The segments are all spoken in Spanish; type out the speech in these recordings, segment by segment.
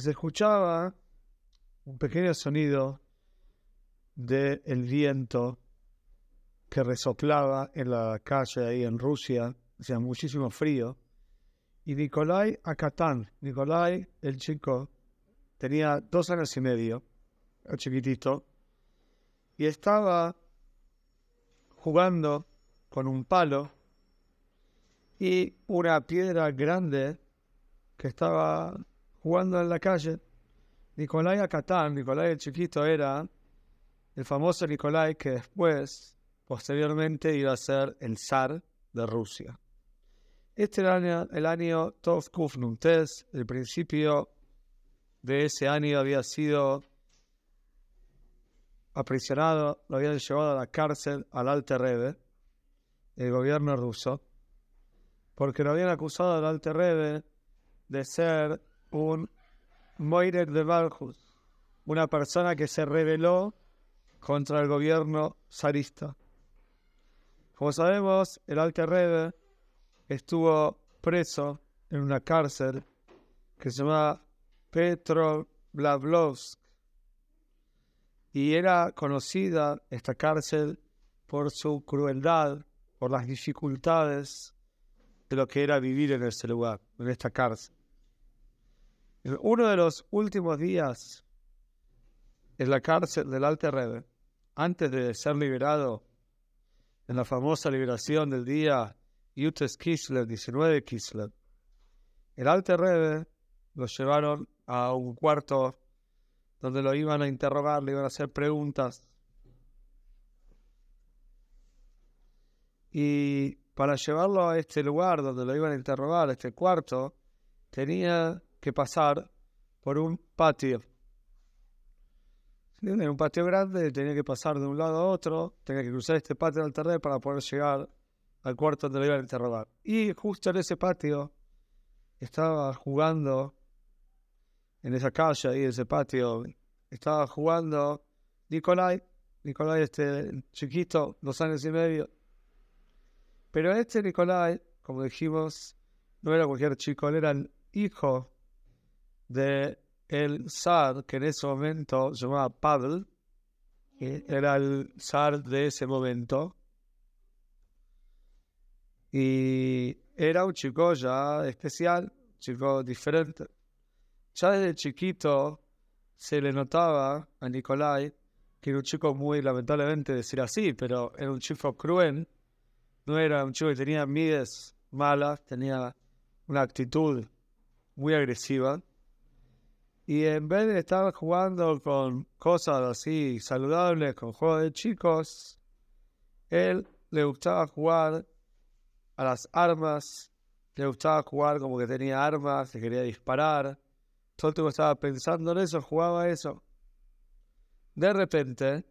se escuchaba un pequeño sonido del el viento que resoplaba en la calle ahí en Rusia, hacía muchísimo frío. Y Nikolai Akatán, Nikolai, el chico, tenía dos años y medio, el chiquitito, y estaba jugando con un palo y una piedra grande que estaba jugando en la calle. Nikolai Akatán, Nikolai el chiquito, era el famoso Nikolai que después, posteriormente, iba a ser el zar de Rusia. Este era el año, el año Tov el principio de ese año había sido aprisionado, lo habían llevado a la cárcel al Alte Rebbe, el gobierno ruso, porque lo habían acusado al Alte Rebbe de ser un Moirek de Valhus, una persona que se rebeló contra el gobierno zarista. Como sabemos, el Alte Rebbe estuvo preso en una cárcel que se llama Petro Blavlovsk y era conocida esta cárcel por su crueldad, por las dificultades de lo que era vivir en ese lugar, en esta cárcel. Uno de los últimos días en la cárcel del Alte Rebbe, antes de ser liberado en la famosa liberación del día Yutes Kislev, 19 Kislev, el Alte Rebbe lo llevaron a un cuarto donde lo iban a interrogar, le iban a hacer preguntas. Y para llevarlo a este lugar donde lo iban a interrogar, este cuarto, tenía que pasar por un patio. En un patio grande, tenía que pasar de un lado a otro, tenía que cruzar este patio del terreno para poder llegar al cuarto donde lo iban a interrogar. Y justo en ese patio estaba jugando, en esa calle ahí, en ese patio, estaba jugando Nicolai, Nicolai este chiquito, dos años y medio. Pero este Nicolai, como dijimos, no era cualquier chico, él era el hijo de el zar que en ese momento se llamaba Pavel, era el zar de ese momento. Y era un chico ya especial, un chico diferente. Ya desde chiquito se le notaba a Nicolai que era un chico muy, lamentablemente decir así, pero era un chico cruel. No era un chico que tenía mides malas, tenía una actitud muy agresiva. Y en vez de estar jugando con cosas así saludables, con juegos de chicos, él le gustaba jugar a las armas, le gustaba jugar como que tenía armas, se quería disparar. Todo el tiempo estaba pensando en eso, jugaba eso. De repente,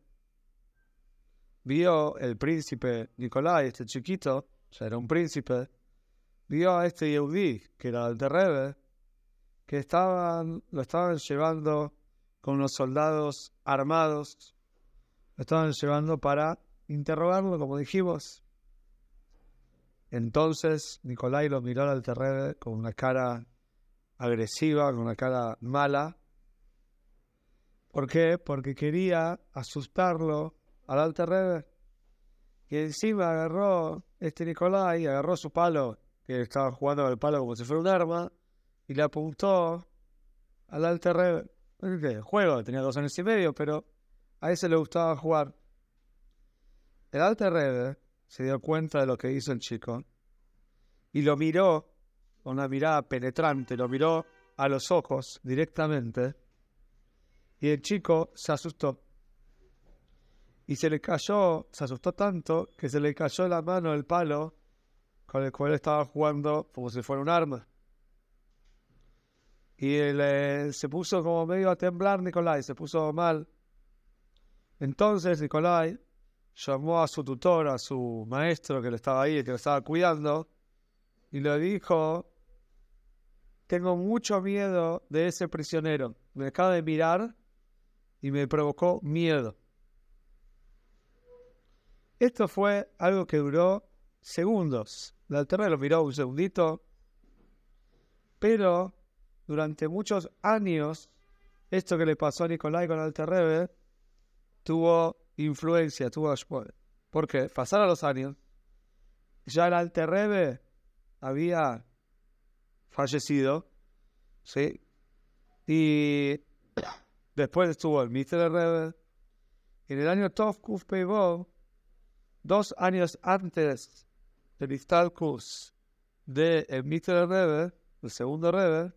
vio el príncipe Nicolai, este chiquito, sea, era un príncipe, vio a este Yehudi, que era el de Rebe, que estaban, lo estaban llevando con unos soldados armados, lo estaban llevando para interrogarlo, como dijimos. Entonces Nicolai lo miró al terreno con una cara agresiva, con una cara mala. ¿Por qué? Porque quería asustarlo al Alter Y encima agarró este Nicolai, agarró su palo, que estaba jugando con el palo como si fuera un arma, y le apuntó al Alter Rebbe. Juego, tenía dos años y medio, pero a ese le gustaba jugar. El Alter Rebbe se dio cuenta de lo que hizo el chico y lo miró con una mirada penetrante, lo miró a los ojos directamente y el chico se asustó. Y se le cayó, se asustó tanto que se le cayó la mano el palo con el cual estaba jugando como si fuera un arma. Y él, se puso como medio a temblar Nicolai, se puso mal. Entonces Nicolai llamó a su tutor, a su maestro que le estaba ahí, que lo estaba cuidando, y le dijo, tengo mucho miedo de ese prisionero. Me acaba de mirar y me provocó miedo. Esto fue algo que duró segundos. La alterna lo miró un segundito, pero durante muchos años, esto que le pasó a Nicolai con Rebbe tuvo influencia, tuvo ¿Por qué? Pasaron los años, ya el Alter Rebbe había fallecido, ¿sí? Y después estuvo el Mister Rebbe. En el año Tov Kuf dos años antes del Istalkus de el Mister Rebbe, el segundo Rebbe,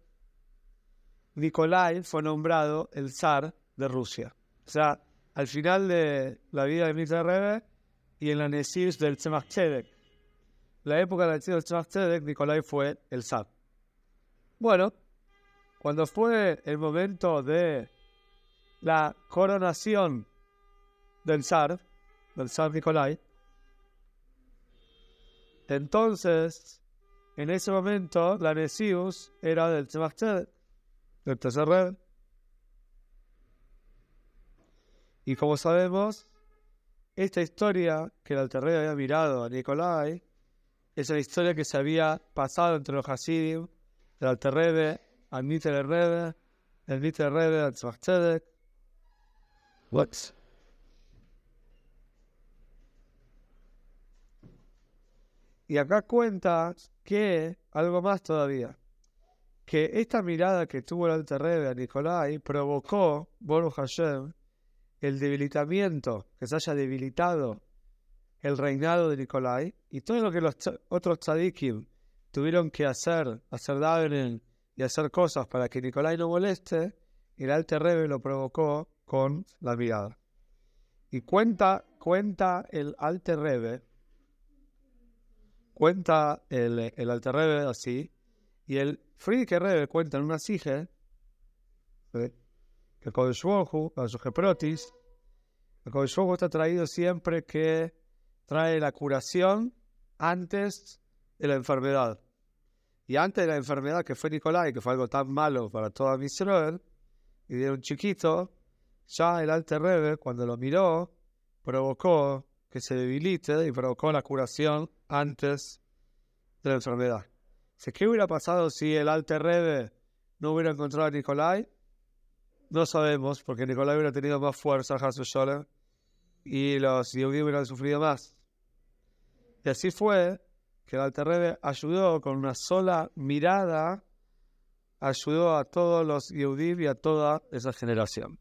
Nikolai fue nombrado el zar de Rusia. O sea, al final de la vida del Mister Rebbe y en la Nesir del Tzemach. La época del Tzemach Nikolai fue el zar. Bueno, cuando fue el momento de la coronación del zar, del zar Nikolai, entonces, en ese momento, la Nesius era del Tzemach tercer red. Y como sabemos, esta historia que el Alter había mirado a Nikolai es la historia que se había pasado entre los Hasidim, del Alter Rebbe, al Mitter Rebbe, el Mitter Rebbe, al Tzemach Tzedek. What? Y acá cuenta que algo más todavía, que esta mirada que tuvo el Alter Rebbe a Nicolai provocó, Boru Hashem, el debilitamiento, que se haya debilitado el reinado de Nicolai y todo lo que los otros tzadikim tuvieron que hacer, hacer davening y hacer cosas para que Nicolai no moleste, el Alter Rebbe lo provocó con la mirada. Y cuenta, cuenta el Alter Rebbe cuenta el, el Alter así, y el Friedrich Rebbe cuenta en una sige que el Baruj a Protis, el Kodesh está traído siempre que trae la curación antes de la enfermedad. Y antes de la enfermedad que fue Nicolai, que fue algo tan malo para toda Israel, y de un chiquito, ya el Alter Rebbe, cuando lo miró, provocó que se debilite y provocó la curación antes de la enfermedad. ¿Qué hubiera pasado si el Alter Rebbe no hubiera encontrado a Nicolai? No sabemos, porque Nicolai hubiera tenido más fuerza, y los judíos hubieran sufrido más. Y así fue que el Alter Rebbe ayudó con una sola mirada, ayudó a todos los judíos y a toda esa generación.